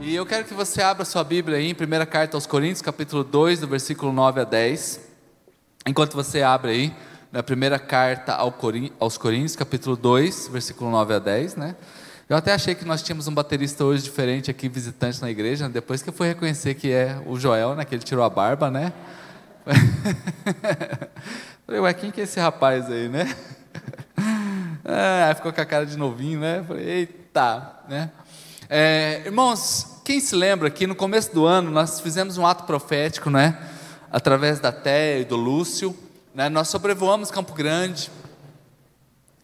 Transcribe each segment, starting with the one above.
E eu quero que você abra sua Bíblia aí em 1 Carta aos Coríntios, capítulo 2, do versículo 9 a 10. Enquanto você abre aí, na primeira carta aos Coríntios, capítulo 2, versículo 9 a 10, né? Eu até achei que nós tínhamos um baterista hoje diferente aqui, visitante na igreja, né? depois que eu fui reconhecer que é o Joel, né? Que ele tirou a barba, né? Falei, ué, quem que é esse rapaz aí, né? Ah, ficou com a cara de novinho, né? Falei, eita, né? É, irmãos, quem se lembra que no começo do ano nós fizemos um ato profético, né? Através da Té e do Lúcio, né? Nós sobrevoamos Campo Grande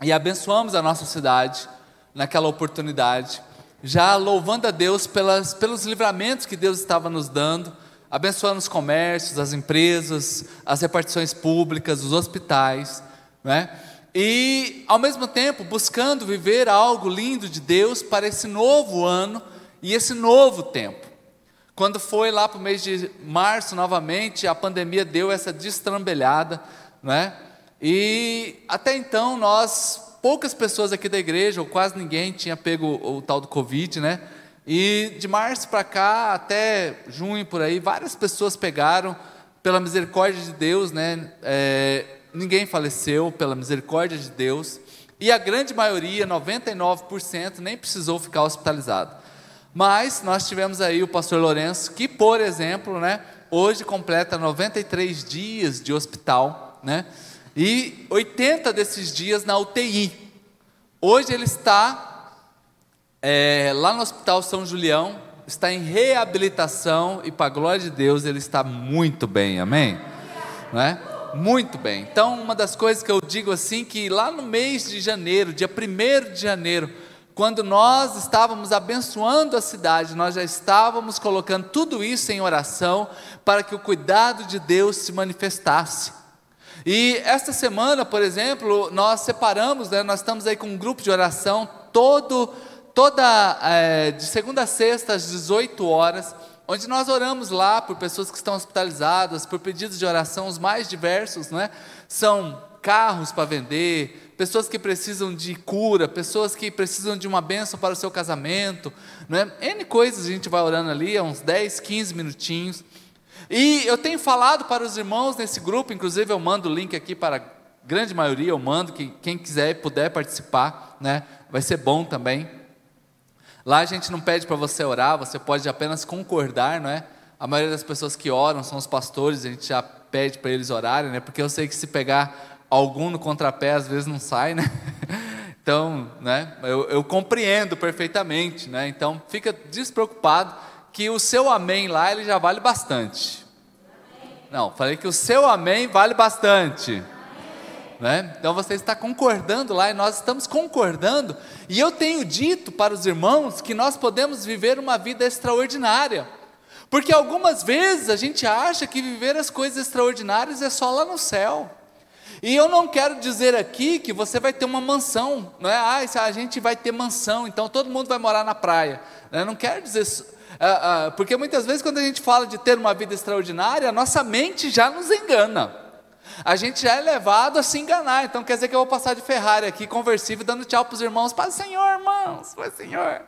e abençoamos a nossa cidade naquela oportunidade, já louvando a Deus pelas, pelos livramentos que Deus estava nos dando, abençoando os comércios, as empresas, as repartições públicas, os hospitais, né? E, ao mesmo tempo, buscando viver algo lindo de Deus para esse novo ano e esse novo tempo. Quando foi lá para o mês de março, novamente, a pandemia deu essa destrambelhada, né? E até então nós, poucas pessoas aqui da igreja, ou quase ninguém, tinha pego o, tal do Covid, né? E de março para cá, até junho por aí, várias pessoas pegaram, pela misericórdia de Deus, né? É, ninguém faleceu pela misericórdia de Deus, e a grande maioria, 99%, nem precisou ficar hospitalizado. Mas nós tivemos aí o pastor Lourenço, que, por exemplo, né, hoje completa 93 dias de hospital, né, e 80 desses dias na UTI. Hoje ele está é, lá no Hospital São Julião, está em reabilitação, e para a glória de Deus, ele está muito bem, amém? Não é? Muito bem. Então, uma das coisas que eu digo assim, que lá no mês de janeiro, dia 1 de janeiro, quando nós estávamos abençoando a cidade, nós já estávamos colocando tudo isso em oração para que o cuidado de Deus se manifestasse. E esta semana, por exemplo, nós separamos, né, nós estamos aí com um grupo de oração todo, toda é, de segunda a sexta às 18 horas onde nós oramos lá por pessoas que estão hospitalizadas, por pedidos de oração os mais diversos, não é? São carros para vender, pessoas que precisam de cura, pessoas que precisam de uma bênção para o seu casamento, não é? N coisas a gente vai orando ali, há uns 10, 15 minutinhos. E eu tenho falado para os irmãos nesse grupo, inclusive eu mando o link aqui para a grande maioria, eu mando, que quem quiser e puder participar, né? Vai ser bom também. Lá a gente não pede para você orar, você pode apenas concordar, não é? A maioria das pessoas que oram são os pastores, a gente já pede para eles orarem, né? Porque eu sei que se pegar algum no contrapé, às vezes não sai, né? Então, né? Eu, eu compreendo perfeitamente, né? Então, fica despreocupado que o seu amém lá ele já vale bastante. Não, falei que o seu amém vale bastante. Né? Então você está concordando lá e nós estamos concordando, e eu tenho dito para os irmãos que nós podemos viver uma vida extraordinária, porque algumas vezes a gente acha que viver as coisas extraordinárias é só lá no céu. E eu não quero dizer aqui que você vai ter uma mansão, não é? Ah, a gente vai ter mansão, então todo mundo vai morar na praia. Eu não quero dizer ah, ah, porque muitas vezes quando a gente fala de ter uma vida extraordinária, a nossa mente já nos engana a gente já é levado a se enganar. Então quer dizer que eu vou passar de Ferrari aqui, conversível, dando tchau para os irmãos. Paz Senhor, irmãos, Paz Senhor.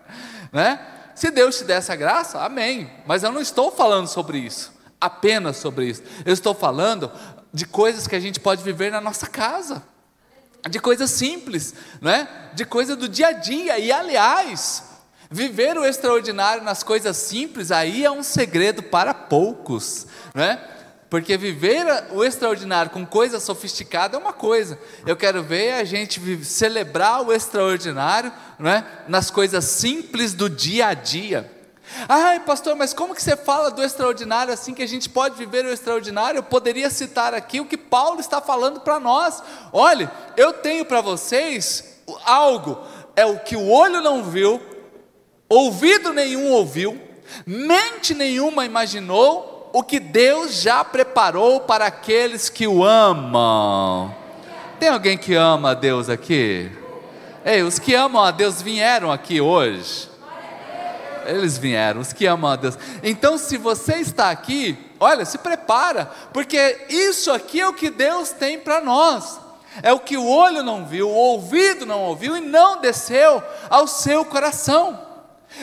Né? Se Deus te der essa graça, amém. Mas eu não estou falando sobre isso, apenas sobre isso. Eu estou falando de coisas que a gente pode viver na nossa casa. De coisas simples, né? de coisa do dia a dia. E aliás, viver o extraordinário nas coisas simples, aí é um segredo para poucos. Né? Porque viver o extraordinário com coisa sofisticada é uma coisa. Eu quero ver a gente celebrar o extraordinário não é? nas coisas simples do dia a dia. Ai, pastor, mas como que você fala do extraordinário assim que a gente pode viver o extraordinário? Eu poderia citar aqui o que Paulo está falando para nós. Olha, eu tenho para vocês algo, é o que o olho não viu, ouvido nenhum ouviu, mente nenhuma imaginou o que Deus já preparou para aqueles que o amam. Tem alguém que ama a Deus aqui? Ei, os que amam a Deus vieram aqui hoje. Eles vieram, os que amam a Deus. Então, se você está aqui, olha, se prepara, porque isso aqui é o que Deus tem para nós. É o que o olho não viu, o ouvido não ouviu e não desceu ao seu coração.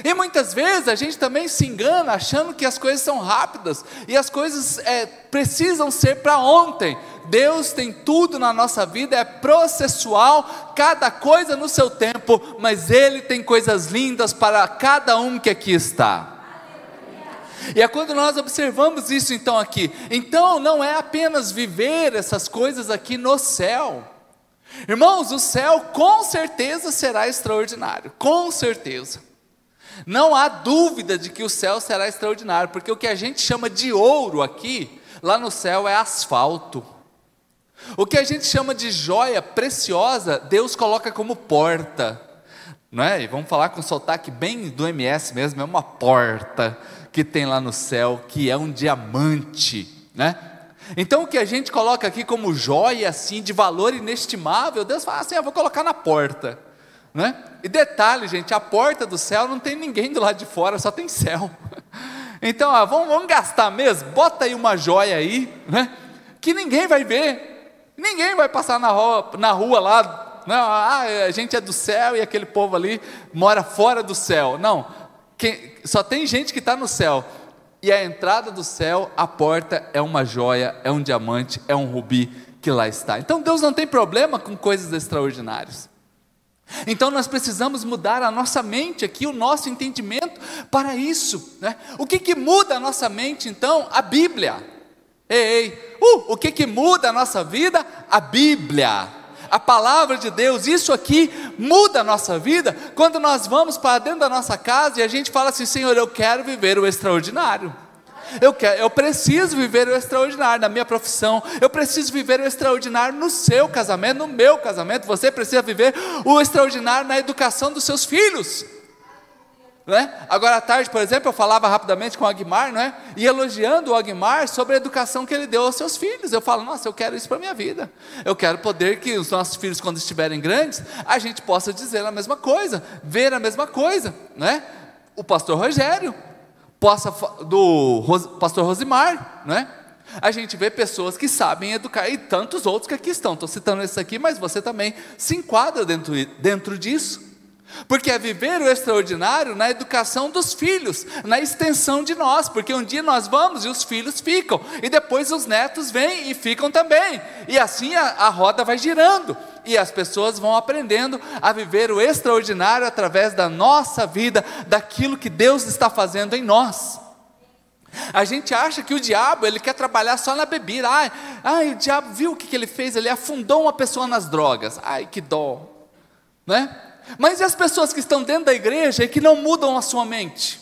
E muitas vezes a gente também se engana achando que as coisas são rápidas e as coisas é, precisam ser para ontem. Deus tem tudo na nossa vida, é processual, cada coisa no seu tempo, mas Ele tem coisas lindas para cada um que aqui está. E é quando nós observamos isso então aqui. Então não é apenas viver essas coisas aqui no céu. Irmãos, o céu com certeza será extraordinário, com certeza. Não há dúvida de que o céu será extraordinário, porque o que a gente chama de ouro aqui, lá no céu é asfalto. O que a gente chama de joia preciosa, Deus coloca como porta. Não é? E vamos falar com sotaque bem do MS mesmo, é uma porta que tem lá no céu, que é um diamante, né? Então o que a gente coloca aqui como joia assim de valor inestimável, Deus fala assim, eu vou colocar na porta. Né? E detalhe, gente, a porta do céu não tem ninguém do lado de fora, só tem céu. Então, ó, vamos, vamos gastar mesmo, bota aí uma joia aí, né? que ninguém vai ver, ninguém vai passar na rua, na rua lá, não, ah, a gente é do céu e aquele povo ali mora fora do céu. Não, quem, só tem gente que está no céu. E a entrada do céu, a porta é uma joia, é um diamante, é um rubi que lá está. Então Deus não tem problema com coisas extraordinárias. Então nós precisamos mudar a nossa mente aqui, o nosso entendimento para isso. Né? O que, que muda a nossa mente então? A Bíblia. Ei, ei. Uh, o que, que muda a nossa vida? A Bíblia. A palavra de Deus, isso aqui muda a nossa vida quando nós vamos para dentro da nossa casa e a gente fala assim: Senhor, eu quero viver o extraordinário. Eu, quero, eu preciso viver o extraordinário na minha profissão, eu preciso viver o extraordinário no seu casamento, no meu casamento. Você precisa viver o extraordinário na educação dos seus filhos. Né? Agora à tarde, por exemplo, eu falava rapidamente com o Aguimar, né? e elogiando o Aguimar sobre a educação que ele deu aos seus filhos. Eu falo, nossa, eu quero isso para a minha vida. Eu quero poder que os nossos filhos, quando estiverem grandes, a gente possa dizer a mesma coisa, ver a mesma coisa. Né? O pastor Rogério, do pastor Rosimar, né? A gente vê pessoas que sabem educar, e tantos outros que aqui estão. Estou citando esse aqui, mas você também se enquadra dentro, dentro disso. Porque é viver o extraordinário na educação dos filhos, na extensão de nós, porque um dia nós vamos e os filhos ficam, e depois os netos vêm e ficam também, e assim a, a roda vai girando, e as pessoas vão aprendendo a viver o extraordinário através da nossa vida, daquilo que Deus está fazendo em nós. A gente acha que o diabo ele quer trabalhar só na bebida. Ai, ai o diabo viu o que, que ele fez? Ele afundou uma pessoa nas drogas. Ai, que dó, né? Mas e as pessoas que estão dentro da igreja e que não mudam a sua mente?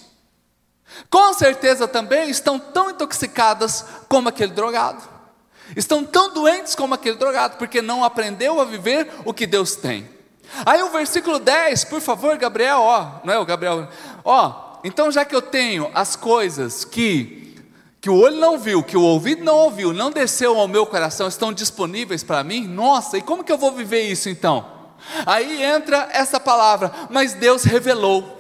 Com certeza também estão tão intoxicadas como aquele drogado. Estão tão doentes como aquele drogado, porque não aprendeu a viver o que Deus tem. Aí o versículo 10, por favor, Gabriel, ó, não é o Gabriel, ó, então já que eu tenho as coisas que que o olho não viu, que o ouvido não ouviu, não desceu ao meu coração, estão disponíveis para mim, nossa, e como que eu vou viver isso então? Aí entra essa palavra, mas Deus revelou.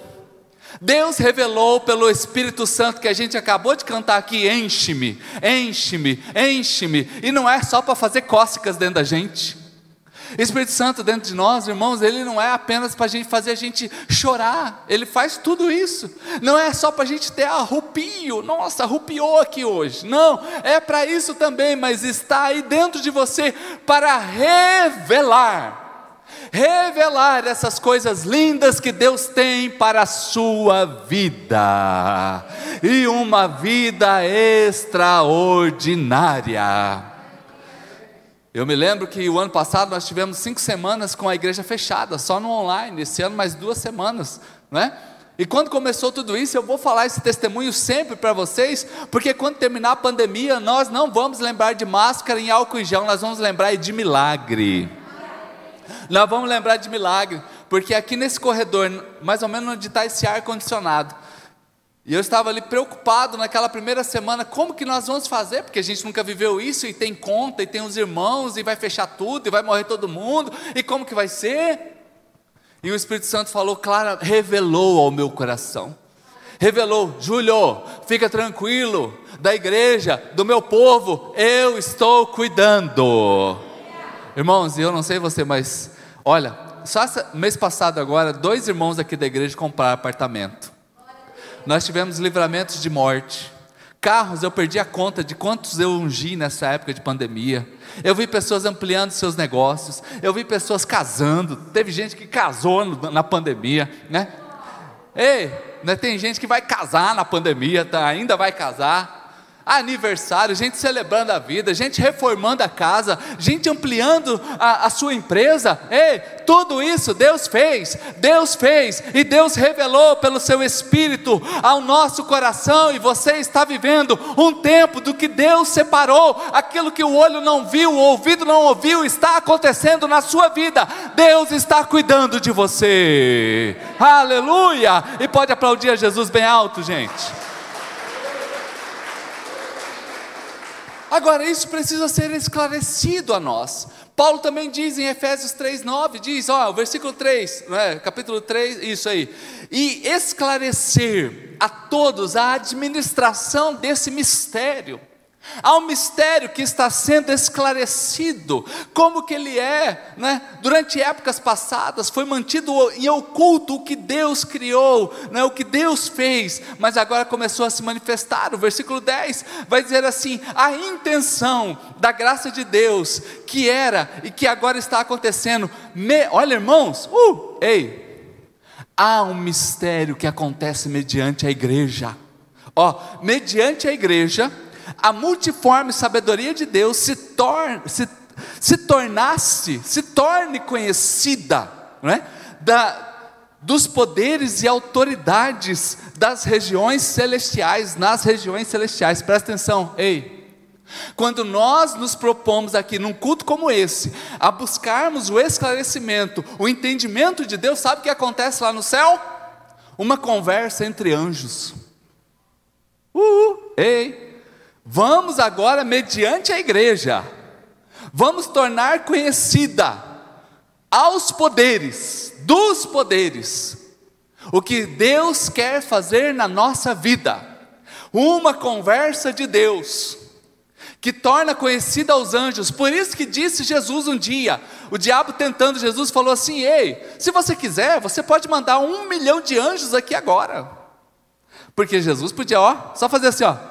Deus revelou pelo Espírito Santo que a gente acabou de cantar aqui: enche-me, enche-me, enche-me. E não é só para fazer cócegas dentro da gente. Espírito Santo dentro de nós, irmãos, ele não é apenas para a gente fazer a gente chorar, ele faz tudo isso. Não é só para a gente ter arrupio, nossa, arrupiou aqui hoje. Não, é para isso também, mas está aí dentro de você para revelar revelar essas coisas lindas que Deus tem para a sua vida, e uma vida extraordinária. Eu me lembro que o ano passado nós tivemos cinco semanas com a igreja fechada, só no online, esse ano mais duas semanas, né? E quando começou tudo isso, eu vou falar esse testemunho sempre para vocês, porque quando terminar a pandemia, nós não vamos lembrar de máscara em álcool e gel, nós vamos lembrar de milagre. Nós vamos lembrar de milagre, porque aqui nesse corredor, mais ou menos onde está esse ar condicionado, e eu estava ali preocupado naquela primeira semana, como que nós vamos fazer? Porque a gente nunca viveu isso e tem conta, e tem os irmãos, e vai fechar tudo, e vai morrer todo mundo, e como que vai ser? E o Espírito Santo falou, claro, revelou ao meu coração. Revelou, Júlio, fica tranquilo, da igreja, do meu povo, eu estou cuidando. Irmãos, eu não sei você, mas olha, só mês passado agora, dois irmãos aqui da igreja compraram apartamento. nós tivemos livramentos de morte. Carros, eu perdi a conta de quantos eu ungi nessa época de pandemia. Eu vi pessoas ampliando seus negócios. Eu vi pessoas casando. Teve gente que casou na pandemia, né? Ei, né, tem gente que vai casar na pandemia, tá, ainda vai casar aniversário, gente celebrando a vida, gente reformando a casa, gente ampliando a, a, sua empresa. Ei, tudo isso Deus fez, Deus fez e Deus revelou pelo seu Espírito ao nosso coração. E você está vivendo um tempo do que Deus separou, aquilo que o olho não viu, o ouvido não ouviu, está acontecendo na sua vida. Deus está cuidando de você. Aleluia! E pode aplaudir a Jesus bem alto, gente. Agora, isso precisa ser esclarecido a nós. Paulo também diz em Efésios 3,9, diz, ó, o versículo 3, né, capítulo 3, isso aí. E esclarecer a todos a administração desse mistério Há um mistério que está sendo esclarecido, como que ele é, né? Durante épocas passadas foi mantido em oculto o que Deus criou, né? o que Deus fez, mas agora começou a se manifestar. O versículo 10 vai dizer assim: a intenção da graça de Deus, que era e que agora está acontecendo. Me, olha, irmãos, uh, ei, há um mistério que acontece mediante a igreja. Ó, mediante a igreja a multiforme sabedoria de Deus se, torne, se, se tornasse, se torne conhecida, não é? da, dos poderes e autoridades das regiões celestiais, nas regiões celestiais, presta atenção, ei. Quando nós nos propomos aqui, num culto como esse, a buscarmos o esclarecimento, o entendimento de Deus, sabe o que acontece lá no céu? Uma conversa entre anjos. Uhul, ei, Vamos agora, mediante a igreja, vamos tornar conhecida aos poderes, dos poderes, o que Deus quer fazer na nossa vida. Uma conversa de Deus que torna conhecida aos anjos. Por isso que disse Jesus um dia, o diabo tentando Jesus falou assim: Ei, se você quiser, você pode mandar um milhão de anjos aqui agora. Porque Jesus podia, ó, só fazer assim, ó.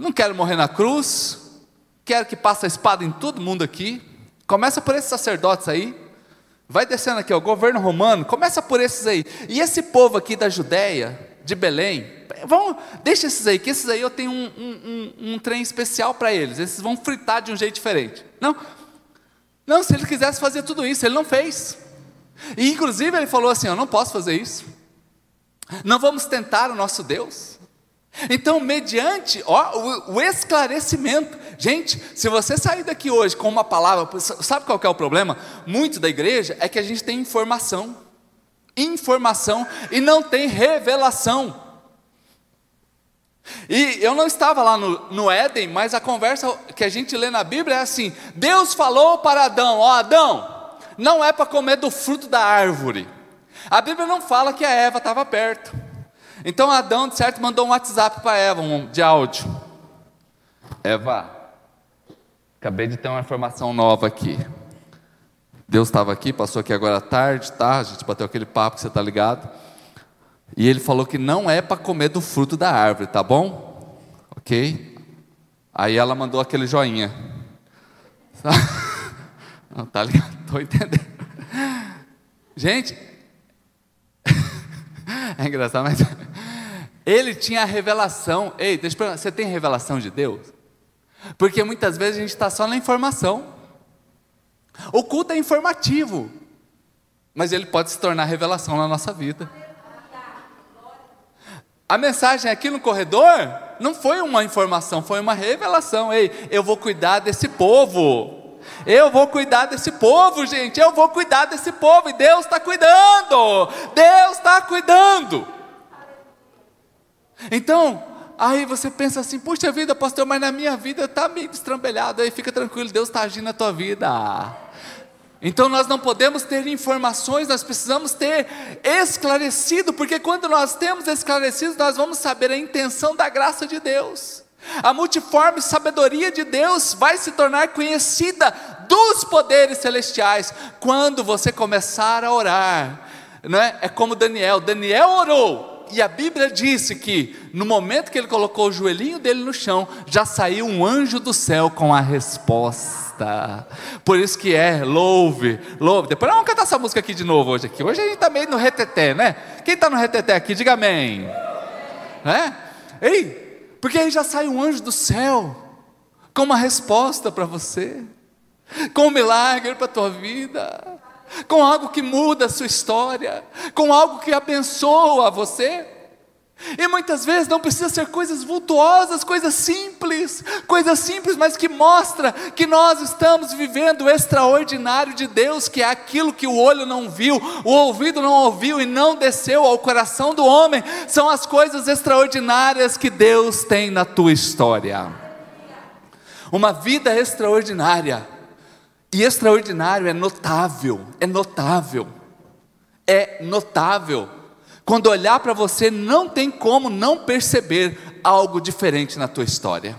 Não quero morrer na cruz, quero que passe a espada em todo mundo aqui. Começa por esses sacerdotes aí, vai descendo aqui, o governo romano, começa por esses aí. E esse povo aqui da Judéia, de Belém, vamos, deixa esses aí, que esses aí eu tenho um, um, um, um trem especial para eles, esses vão fritar de um jeito diferente. Não, não, se ele quisesse fazer tudo isso, ele não fez. E inclusive ele falou assim: Eu não posso fazer isso. Não vamos tentar o nosso Deus. Então, mediante ó, o, o, esclarecimento, gente, se você sair daqui hoje com uma palavra, sabe qual é o problema? Muito da igreja é que a gente tem informação, informação e não tem revelação. E eu não estava lá no, no Éden, mas a conversa que a gente lê na Bíblia é assim: Deus falou para Adão, ó Adão, não é para comer do fruto da árvore. A Bíblia não fala que a Eva estava perto. Então Adão, de certo, mandou um WhatsApp para Eva, um de áudio. Eva, acabei de ter uma informação nova aqui. Deus estava aqui, passou aqui agora à tarde, tá? A gente bateu aquele papo que você está ligado. E ele falou que não é para comer do fruto da árvore, tá bom? Ok? Aí ela mandou aquele joinha. Não, tá ligado? Estou entendendo. Gente, é engraçado, mas ele tinha a revelação. Ei, deixa eu perguntar, você tem revelação de Deus? Porque muitas vezes a gente está só na informação. O culto é informativo, mas ele pode se tornar revelação na nossa vida. A mensagem aqui no corredor não foi uma informação, foi uma revelação. Ei, eu vou cuidar desse povo. Eu vou cuidar desse povo, gente. Eu vou cuidar desse povo. E Deus está cuidando. Deus está cuidando. Então, aí você pensa assim: puxa vida, pastor, mas na minha vida está meio destrambelhado. Aí fica tranquilo, Deus está agindo na tua vida. Então nós não podemos ter informações, nós precisamos ter esclarecido, porque quando nós temos esclarecido, nós vamos saber a intenção da graça de Deus. A multiforme sabedoria de Deus vai se tornar conhecida dos poderes celestiais quando você começar a orar. Não é? é como Daniel. Daniel orou e a Bíblia disse que no momento que ele colocou o joelhinho dele no chão, já saiu um anjo do céu com a resposta. Por isso que é, louve, louve. Depois vamos cantar essa música aqui de novo hoje aqui. Hoje a gente está meio no reteté, né? Quem está no reteté aqui, diga amém. É? Ei, porque aí já sai um anjo do céu com uma resposta para você, com um milagre para a tua vida com algo que muda a sua história, com algo que abençoa você. E muitas vezes não precisa ser coisas vultuosas, coisas simples, coisas simples, mas que mostra que nós estamos vivendo o extraordinário de Deus, que é aquilo que o olho não viu, o ouvido não ouviu e não desceu ao coração do homem, são as coisas extraordinárias que Deus tem na tua história. Uma vida extraordinária e extraordinário é notável, é notável, é notável. Quando olhar para você, não tem como não perceber algo diferente na tua história.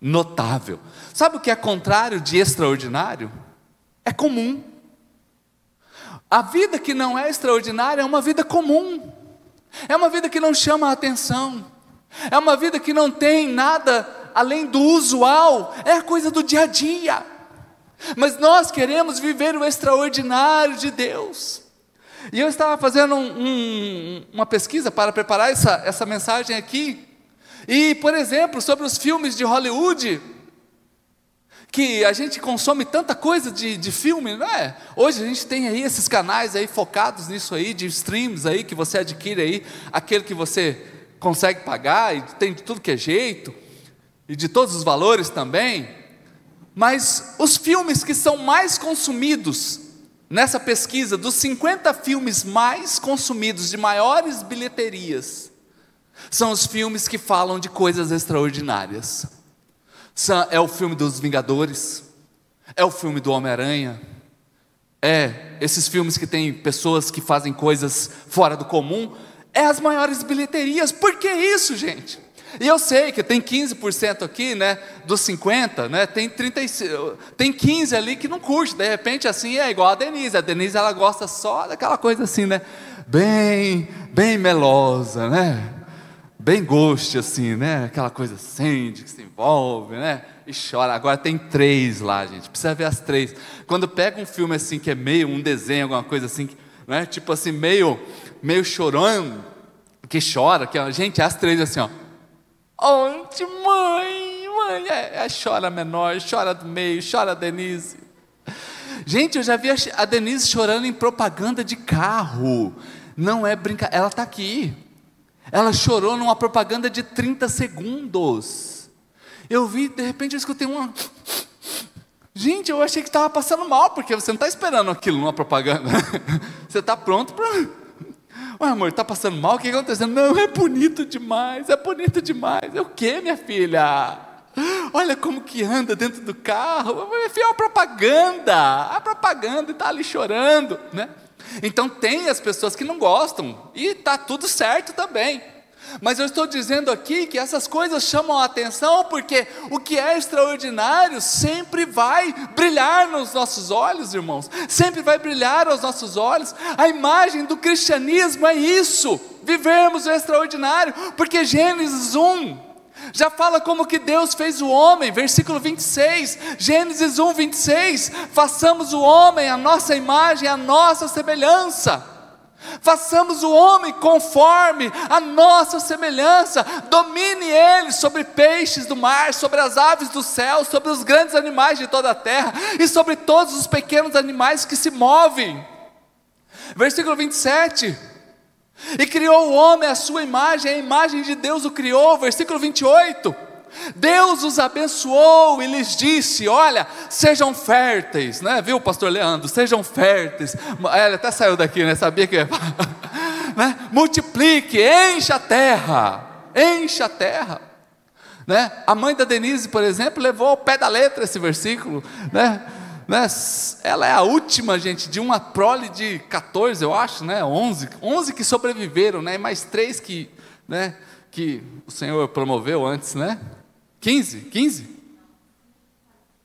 Notável. Sabe o que é contrário de extraordinário? É comum. A vida que não é extraordinária é uma vida comum. É uma vida que não chama a atenção. É uma vida que não tem nada além do usual. É a coisa do dia a dia. Mas nós queremos viver o extraordinário de Deus. E eu estava fazendo um, um, uma pesquisa para preparar essa, essa mensagem aqui. E, por exemplo, sobre os filmes de Hollywood, que a gente consome tanta coisa de, de filme, não é? Hoje a gente tem aí esses canais aí focados nisso aí, de streams aí, que você adquire aí, aquele que você consegue pagar, e tem de tudo que é jeito, e de todos os valores também. Mas os filmes que são mais consumidos nessa pesquisa, dos 50 filmes mais consumidos, de maiores bilheterias, são os filmes que falam de coisas extraordinárias. É o filme dos Vingadores, é o filme do Homem-Aranha, é esses filmes que tem pessoas que fazem coisas fora do comum, é as maiores bilheterias. Por que isso, gente? E eu sei que tem 15% aqui, né, dos 50, né, tem 35, tem 15 ali que não curte, de repente assim é igual a Denise. A Denise ela gosta só daquela coisa assim, né, bem, bem melosa, né? Bem gosto assim, né? Aquela coisa sente, que se envolve, né? E chora. Agora tem três lá, gente. Precisa ver as três. Quando pega um filme assim que é meio um desenho, alguma coisa assim, né? Tipo assim, meio meio chorando, que chora, que gente, as três assim, ó. Onde, mãe? Mãe, é, é, chora menor, chora do meio, chora a Denise. Gente, eu já vi a Denise chorando em propaganda de carro. Não é brincadeira, ela está aqui. Ela chorou numa propaganda de 30 segundos. Eu vi, de repente eu escutei uma. Gente, eu achei que estava passando mal, porque você não está esperando aquilo numa propaganda. Você está pronto para Ué, amor, está passando mal? O que está acontecendo? Não, é bonito demais, é bonito demais. É o que, minha filha? Olha como que anda dentro do carro. Minha filha, é uma propaganda. A propaganda está ali chorando, né? Então tem as pessoas que não gostam e está tudo certo também. Mas eu estou dizendo aqui que essas coisas chamam a atenção porque o que é extraordinário sempre vai brilhar nos nossos olhos, irmãos, sempre vai brilhar aos nossos olhos. A imagem do cristianismo é isso, vivermos o extraordinário, porque Gênesis 1 já fala como que Deus fez o homem, versículo 26, Gênesis 1, 26, façamos o homem a nossa imagem, a nossa semelhança. Façamos o homem conforme a nossa semelhança, domine ele sobre peixes do mar, sobre as aves do céu, sobre os grandes animais de toda a terra e sobre todos os pequenos animais que se movem. Versículo 27. E criou o homem à sua imagem, a imagem de Deus o criou. Versículo 28. Deus os abençoou e lhes disse: Olha, sejam férteis, né? Viu, pastor Leandro? Sejam férteis. Ele até saiu daqui, né? Sabia que. né? Multiplique, encha a terra, encha a terra. Né? A mãe da Denise, por exemplo, levou ao pé da letra esse versículo, né? né? Ela é a última, gente, de uma prole de 14, eu acho, né? 11, 11 que sobreviveram, né? E mais três que, né? Que o Senhor promoveu antes, né? 15? 15?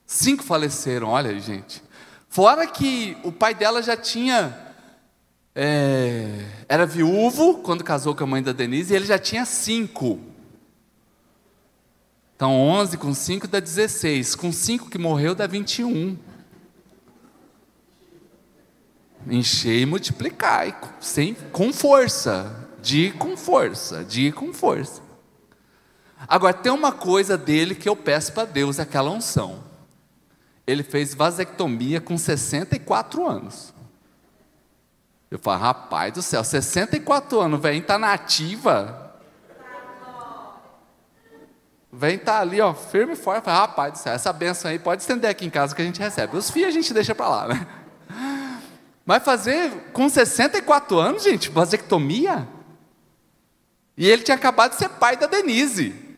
Cinco faleceram, olha aí, gente. Fora que o pai dela já tinha é, era viúvo quando casou com a mãe da Denise e ele já tinha cinco. Então 11 com 5 dá 16. Com 5 que morreu dá 21. Encher e multiplicar, sem, com força. De com força, de com força. Agora, tem uma coisa dele que eu peço para Deus, aquela unção. Ele fez vasectomia com 64 anos. Eu falo, rapaz do céu, 64 anos, velho, está na ativa. Vem tá ali, ó, firme e forte. Fala, rapaz do céu, essa benção aí pode estender aqui em casa que a gente recebe. Os filhos a gente deixa para lá, né? Vai fazer com 64 anos, gente, vasectomia? E ele tinha acabado de ser pai da Denise.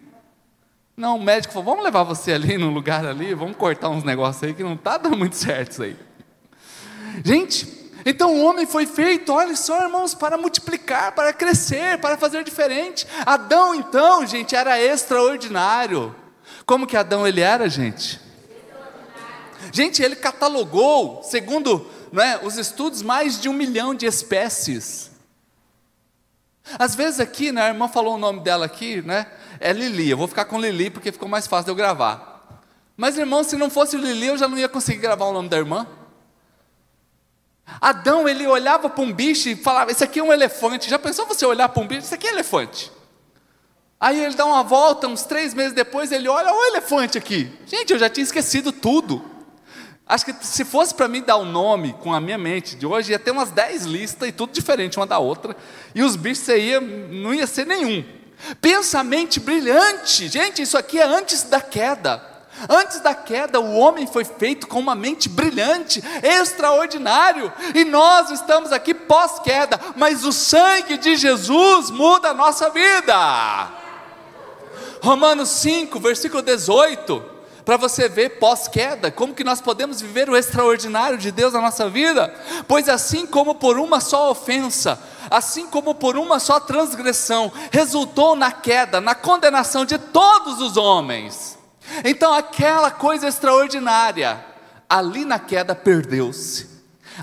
Não, o médico falou: vamos levar você ali no lugar ali, vamos cortar uns negócios aí que não está dando muito certo isso aí. Gente, então o homem foi feito, olha só, irmãos, para multiplicar, para crescer, para fazer diferente. Adão, então, gente, era extraordinário. Como que Adão ele era, gente? Gente, ele catalogou, segundo né, os estudos, mais de um milhão de espécies. Às vezes aqui, né, a irmã falou o nome dela aqui, né? É Lili. Eu vou ficar com Lili porque ficou mais fácil de eu gravar. Mas, irmão, se não fosse Lili, eu já não ia conseguir gravar o nome da irmã. Adão, ele olhava para um bicho e falava: Esse aqui é um elefante. Já pensou você olhar para um bicho? Isso aqui é elefante. Aí ele dá uma volta, uns três meses depois, ele olha: o elefante aqui. Gente, eu já tinha esquecido tudo. Acho que se fosse para mim dar o um nome com a minha mente de hoje, ia ter umas dez listas e tudo diferente uma da outra. E os bichos ia, não ia ser nenhum. Pensamento brilhante. Gente, isso aqui é antes da queda. Antes da queda, o homem foi feito com uma mente brilhante, extraordinário, e nós estamos aqui pós-queda, mas o sangue de Jesus muda a nossa vida. Romanos 5, versículo 18, para você ver pós-queda, como que nós podemos viver o extraordinário de Deus na nossa vida? Pois assim como por uma só ofensa, assim como por uma só transgressão, resultou na queda, na condenação de todos os homens então, aquela coisa extraordinária, ali na queda perdeu-se.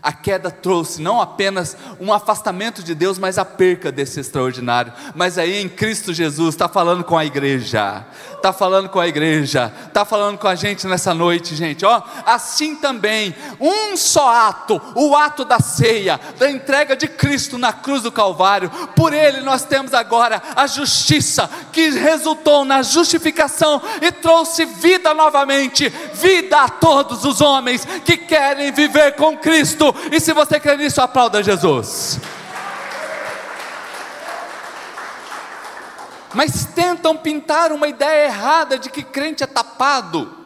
A queda trouxe não apenas um afastamento de Deus, mas a perca desse extraordinário. Mas aí em Cristo Jesus está falando com a igreja, está falando com a igreja, está falando com a gente nessa noite, gente. Ó, assim também, um só ato, o ato da ceia, da entrega de Cristo na cruz do Calvário. Por ele nós temos agora a justiça que resultou na justificação e trouxe vida novamente, vida a todos os homens que querem viver com Cristo. E se você crê nisso, aplauda Jesus. Mas tentam pintar uma ideia errada de que crente é tapado.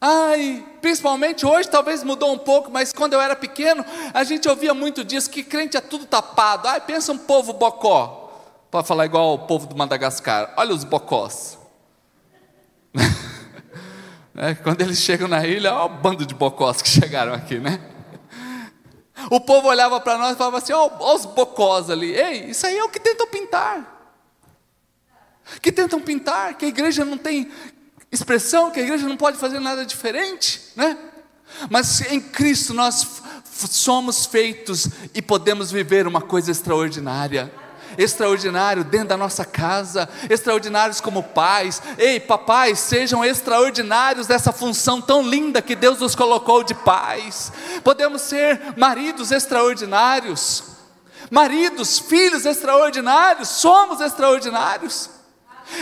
Ai, principalmente hoje talvez mudou um pouco, mas quando eu era pequeno, a gente ouvia muito disso, que crente é tudo tapado. Ai, pensa um povo bocó. Para falar igual o povo do Madagascar. Olha os bocós. é, quando eles chegam na ilha, olha o bando de bocós que chegaram aqui, né? O povo olhava para nós e falava assim: olha os bocós ali. Ei, isso aí é o que tentam pintar que tentam pintar que a igreja não tem expressão, que a igreja não pode fazer nada diferente, né? Mas em Cristo nós somos feitos e podemos viver uma coisa extraordinária. Extraordinário dentro da nossa casa, extraordinários como pais. Ei, papais, sejam extraordinários dessa função tão linda que Deus nos colocou de pais. Podemos ser maridos extraordinários, maridos, filhos extraordinários, somos extraordinários.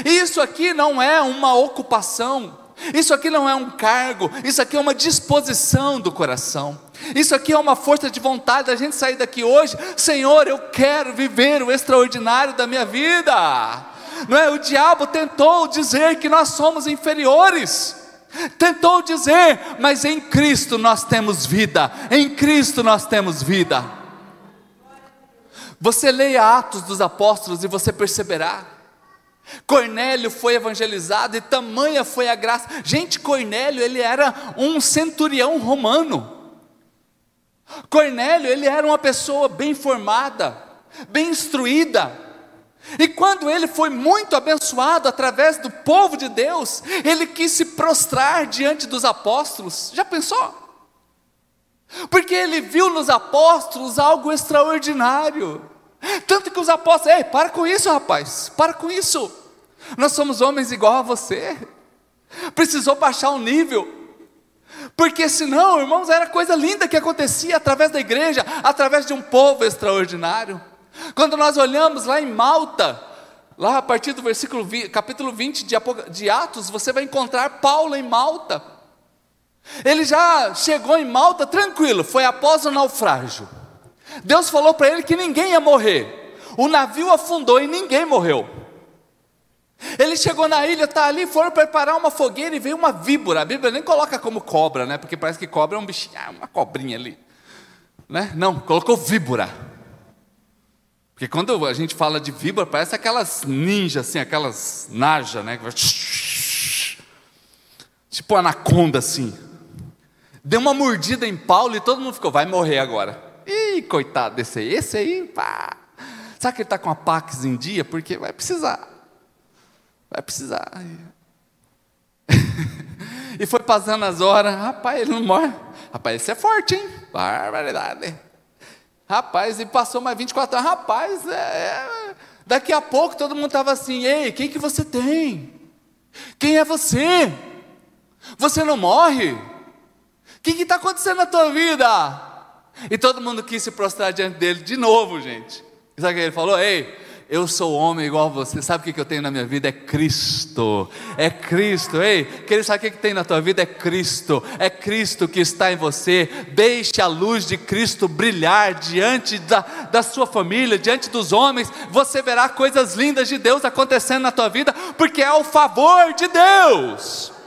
Isso aqui não é uma ocupação, isso aqui não é um cargo, isso aqui é uma disposição do coração. Isso aqui é uma força de vontade da gente sair daqui hoje, Senhor, eu quero viver o extraordinário da minha vida. Não é? O diabo tentou dizer que nós somos inferiores. Tentou dizer, mas em Cristo nós temos vida. Em Cristo nós temos vida. Você leia Atos dos Apóstolos e você perceberá Cornélio foi evangelizado e tamanha foi a graça. Gente, Cornélio, ele era um centurião romano. Cornélio, ele era uma pessoa bem formada, bem instruída. E quando ele foi muito abençoado através do povo de Deus, ele quis se prostrar diante dos apóstolos. Já pensou? Porque ele viu nos apóstolos algo extraordinário. Tanto que os apóstolos, ei, para com isso, rapaz, para com isso. Nós somos homens igual a você. Precisou baixar o nível. Porque senão, irmãos, era coisa linda que acontecia através da igreja, através de um povo extraordinário. Quando nós olhamos lá em Malta, lá a partir do versículo capítulo 20 de, de Atos, você vai encontrar Paulo em Malta. Ele já chegou em Malta tranquilo, foi após o naufrágio. Deus falou para ele que ninguém ia morrer. O navio afundou e ninguém morreu. Ele chegou na ilha, está ali, foram preparar uma fogueira e veio uma víbora. A Bíblia nem coloca como cobra, né? Porque parece que cobra é um bichinho, ah, uma cobrinha ali. Né? Não, colocou víbora. Porque quando a gente fala de víbora, parece aquelas ninjas, assim, aquelas naja, né? Tipo anaconda, assim. Deu uma mordida em Paulo e todo mundo ficou, vai morrer agora. Ih, coitado desse aí, esse aí, pá. Sabe que ele está com a Pax em dia? Porque vai precisar. Vai precisar. e foi passando as horas, rapaz, ele não morre. Rapaz, esse é forte, hein? Barbaridade. Rapaz, e passou mais 24 horas, rapaz, é, é. daqui a pouco todo mundo estava assim, ei, quem que você tem? Quem é você? Você não morre? O que está acontecendo na tua vida? E todo mundo quis se prostrar diante dele de novo, gente. E sabe o que ele falou? Ei, eu sou homem igual a você. Sabe o que eu tenho na minha vida? É Cristo. É Cristo. Ei, querido, sabe o que tem na tua vida? É Cristo. É Cristo que está em você. Deixe a luz de Cristo brilhar diante da, da sua família, diante dos homens. Você verá coisas lindas de Deus acontecendo na tua vida, porque é o favor de Deus.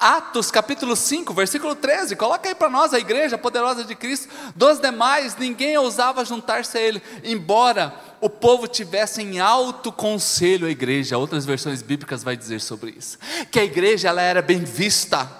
Atos capítulo 5, versículo 13, coloca aí para nós a igreja poderosa de Cristo. Dos demais, ninguém ousava juntar-se a ele, embora o povo tivesse em alto conselho a igreja. Outras versões bíblicas vai dizer sobre isso. Que a igreja ela era bem vista.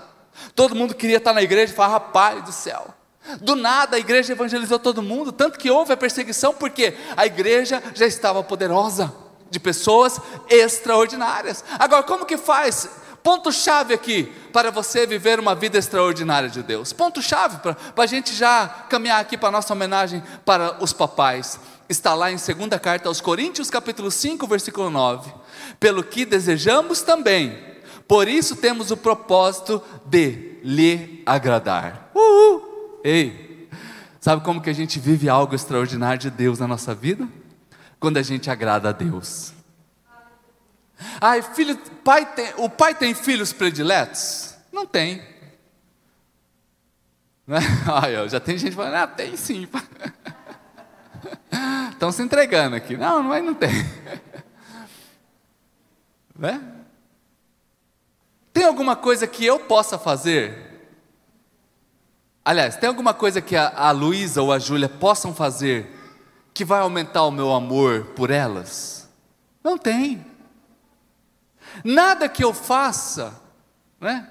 Todo mundo queria estar na igreja e falar, rapaz do céu. Do nada a igreja evangelizou todo mundo, tanto que houve a perseguição, porque a igreja já estava poderosa, de pessoas extraordinárias. Agora, como que faz? Ponto-chave aqui para você viver uma vida extraordinária de Deus. Ponto-chave para a gente já caminhar aqui para a nossa homenagem para os papais. Está lá em 2 carta aos Coríntios, capítulo 5, versículo 9. Pelo que desejamos também, por isso temos o propósito de lhe agradar. Uhul! Ei, sabe como que a gente vive algo extraordinário de Deus na nossa vida? Quando a gente agrada a Deus. Ai, filho, pai tem, o pai tem filhos prediletos? Não tem. Né? Ai, já tem gente falando, ah, tem sim. Estão se entregando aqui. Não, mas não tem. Né? Tem alguma coisa que eu possa fazer? Aliás, tem alguma coisa que a, a Luísa ou a Júlia possam fazer que vai aumentar o meu amor por elas? Não tem. Nada que eu faça, né,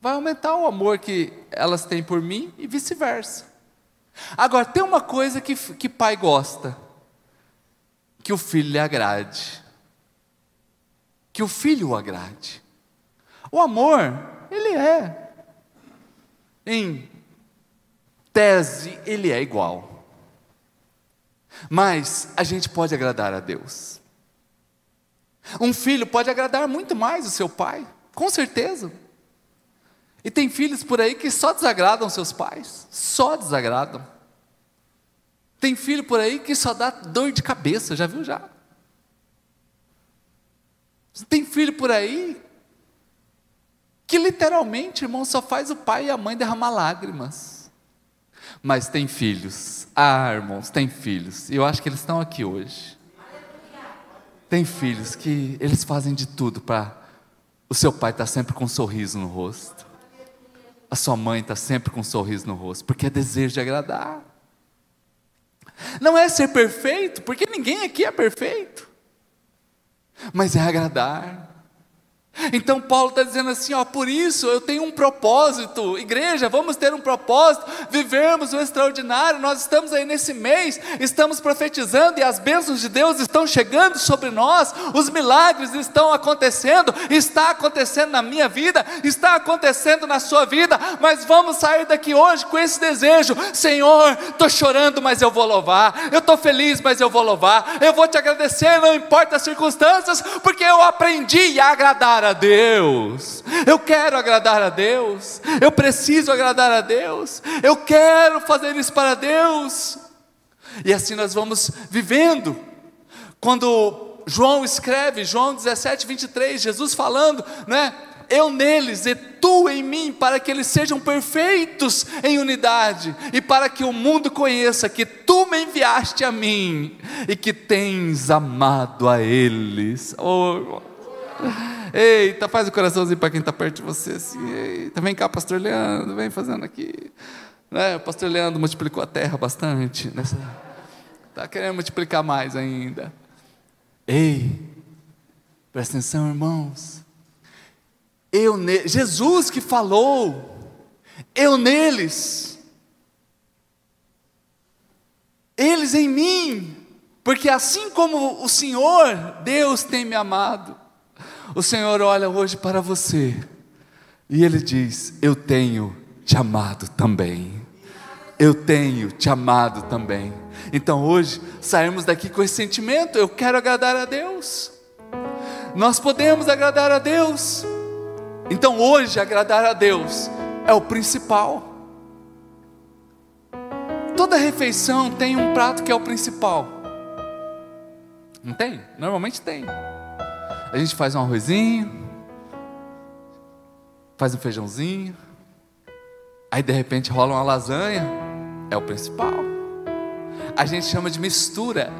vai aumentar o amor que elas têm por mim e vice-versa. Agora, tem uma coisa que, que pai gosta: que o filho lhe agrade. Que o filho o agrade. O amor, ele é, em tese, ele é igual. Mas a gente pode agradar a Deus. Um filho pode agradar muito mais o seu pai, com certeza. E tem filhos por aí que só desagradam seus pais, só desagradam. Tem filho por aí que só dá dor de cabeça, já viu já? Tem filho por aí que literalmente, irmão, só faz o pai e a mãe derramar lágrimas. Mas tem filhos, ah, irmãos, tem filhos, eu acho que eles estão aqui hoje tem filhos que eles fazem de tudo para o seu pai estar tá sempre com um sorriso no rosto. A sua mãe está sempre com um sorriso no rosto, porque é desejo de agradar. Não é ser perfeito, porque ninguém aqui é perfeito. Mas é agradar. Então Paulo está dizendo assim, ó, por isso eu tenho um propósito, igreja, vamos ter um propósito, vivermos o extraordinário. Nós estamos aí nesse mês, estamos profetizando e as bênçãos de Deus estão chegando sobre nós, os milagres estão acontecendo, está acontecendo na minha vida, está acontecendo na sua vida, mas vamos sair daqui hoje com esse desejo, Senhor, estou chorando, mas eu vou louvar, eu estou feliz, mas eu vou louvar, eu vou te agradecer, não importa as circunstâncias, porque eu aprendi a agradar a Deus. Eu quero agradar a Deus. Eu preciso agradar a Deus. Eu quero fazer isso para Deus. E assim nós vamos vivendo. Quando João escreve, João 17, 23, Jesus falando, né? eu neles e tu em mim, para que eles sejam perfeitos em unidade, e para que o mundo conheça que tu me enviaste a mim e que tens amado a eles. Oh, Eita, faz o coraçãozinho para quem está perto de você. Assim, Eita, vem cá, pastor Leandro, vem fazendo aqui. Né? O pastor Leandro multiplicou a terra bastante. Está né? querendo multiplicar mais ainda. Ei, presta atenção, irmãos. Eu ne... Jesus que falou, eu neles, eles em mim, porque assim como o Senhor, Deus tem me amado, o Senhor olha hoje para você e Ele diz: Eu tenho te amado também. Eu tenho te amado também. Então hoje saímos daqui com esse sentimento: eu quero agradar a Deus. Nós podemos agradar a Deus. Então hoje agradar a Deus é o principal. Toda refeição tem um prato que é o principal. Não tem? Normalmente tem. A gente faz um arrozinho, faz um feijãozinho, aí de repente rola uma lasanha, é o principal. A gente chama de mistura.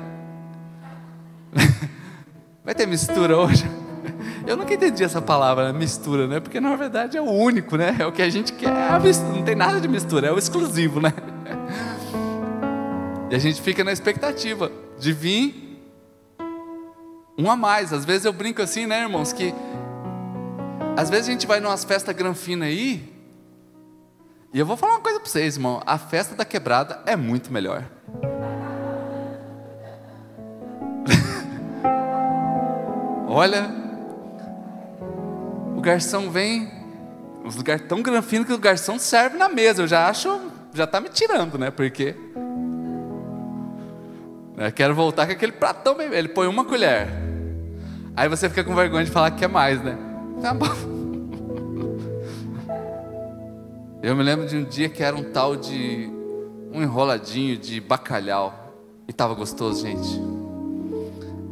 Vai ter mistura hoje? Eu nunca entendi essa palavra, mistura, né? Porque na verdade é o único, né? É o que a gente quer, é não tem nada de mistura, é o exclusivo, né? E a gente fica na expectativa de vir um a mais. Às vezes eu brinco assim, né, irmãos, que às vezes a gente vai numa festas granfina aí, e eu vou falar uma coisa para vocês, irmão, a festa da quebrada é muito melhor. Olha, o garçom vem, os lugares tão granfinos que o garçom serve na mesa. Eu já acho, já está me tirando, né? Porque eu quero voltar com aquele pratão. Ele põe uma colher. Aí você fica com vergonha de falar que quer mais, né? Tá bom. Eu me lembro de um dia que era um tal de um enroladinho de bacalhau e tava gostoso, gente.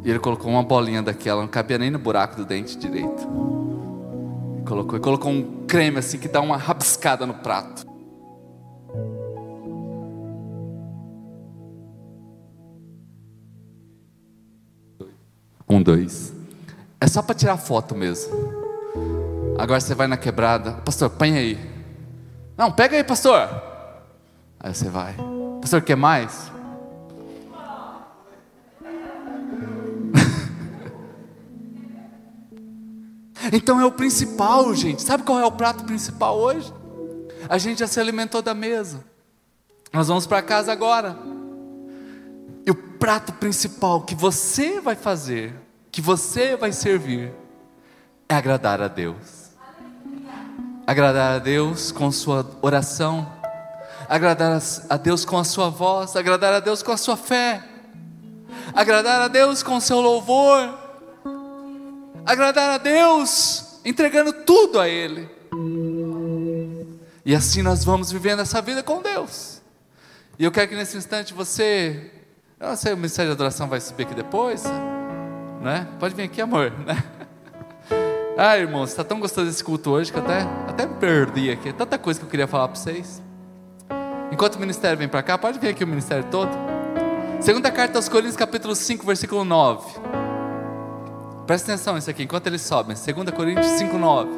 E ele colocou uma bolinha daquela, não cabia nem no buraco do dente direito. E colocou, e colocou um creme assim que dá uma rabiscada no prato. Um, dois. É só para tirar foto mesmo. Agora você vai na quebrada, pastor, põe aí. Não, pega aí, pastor. Aí você vai. Pastor, quer mais? então é o principal, gente. Sabe qual é o prato principal hoje? A gente já se alimentou da mesa. Nós vamos para casa agora. E o prato principal que você vai fazer que você vai servir é agradar a Deus. Agradar a Deus com sua oração, agradar a Deus com a sua voz, agradar a Deus com a sua fé, agradar a Deus com o seu louvor, agradar a Deus entregando tudo a Ele. E assim nós vamos vivendo essa vida com Deus. E eu quero que nesse instante você. Eu não sei, o ministério de adoração vai subir aqui depois né? Pode vir aqui, amor, né? Ah, irmãos, está tão gostoso esse culto hoje que até, até me perdi aqui. Tanta coisa que eu queria falar para vocês. Enquanto o ministério vem para cá, pode vir aqui o ministério todo. Segunda carta aos Coríntios, capítulo 5, versículo 9. Presta atenção nisso aqui, enquanto eles sobem. 2 Coríntios 5, 9.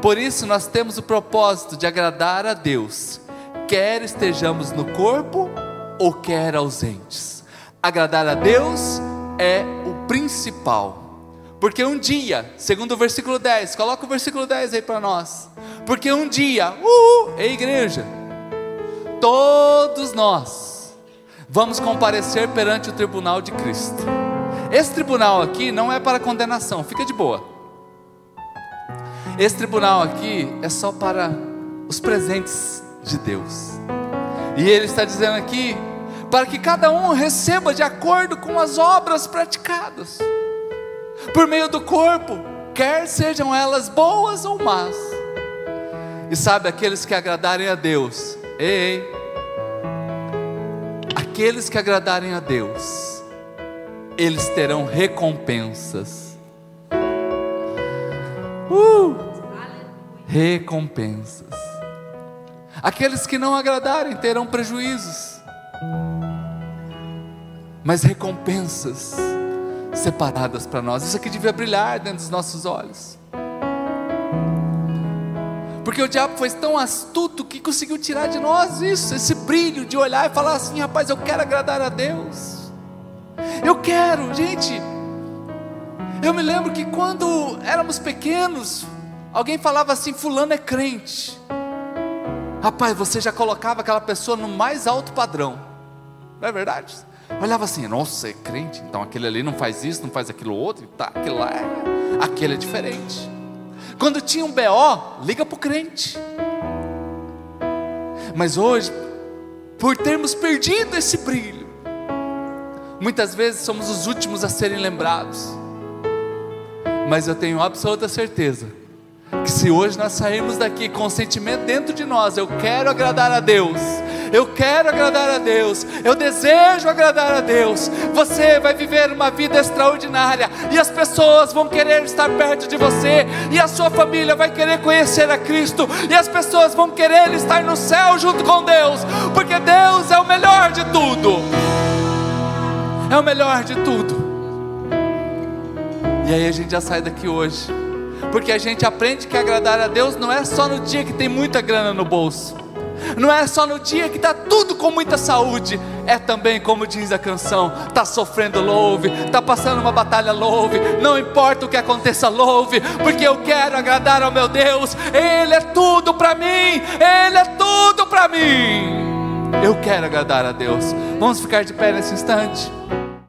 Por isso nós temos o propósito de agradar a Deus, quer estejamos no corpo ou quer ausentes. Agradar a Deus é o principal. Porque um dia, segundo o versículo 10, coloca o versículo 10 aí para nós. Porque um dia, uh, é igreja, todos nós vamos comparecer perante o tribunal de Cristo. Esse tribunal aqui não é para condenação, fica de boa. Esse tribunal aqui é só para os presentes de Deus. E ele está dizendo aqui para que cada um receba de acordo com as obras praticadas por meio do corpo, quer sejam elas boas ou más. E sabe, aqueles que agradarem a Deus, ei, ei aqueles que agradarem a Deus, eles terão recompensas. Uh, recompensas. Aqueles que não agradarem terão prejuízos, mas recompensas separadas para nós. Isso aqui devia brilhar dentro dos nossos olhos. Porque o diabo foi tão astuto que conseguiu tirar de nós isso, esse brilho de olhar e falar assim: rapaz, eu quero agradar a Deus. Eu quero, gente. Eu me lembro que quando éramos pequenos, alguém falava assim: Fulano é crente. Rapaz, você já colocava aquela pessoa no mais alto padrão, não é verdade? Olhava assim, nossa, é crente, então aquele ali não faz isso, não faz aquilo outro, tá, aquele lá é, aquele é diferente. Quando tinha um BO, liga para o crente. Mas hoje, por termos perdido esse brilho, muitas vezes somos os últimos a serem lembrados. Mas eu tenho absoluta certeza que se hoje nós sairmos daqui com o sentimento dentro de nós, eu quero agradar a Deus, eu quero agradar a Deus, eu desejo agradar a Deus. Você vai viver uma vida extraordinária. E as pessoas vão querer estar perto de você, e a sua família vai querer conhecer a Cristo, e as pessoas vão querer estar no céu junto com Deus, porque Deus é o melhor de tudo. É o melhor de tudo. E aí a gente já sai daqui hoje, porque a gente aprende que agradar a Deus não é só no dia que tem muita grana no bolso não é só no dia que está tudo com muita saúde, é também como diz a canção: está sofrendo, louve, está passando uma batalha, louve, não importa o que aconteça, louve, porque eu quero agradar ao meu Deus, Ele é tudo para mim, Ele é tudo para mim. Eu quero agradar a Deus. Vamos ficar de pé nesse instante.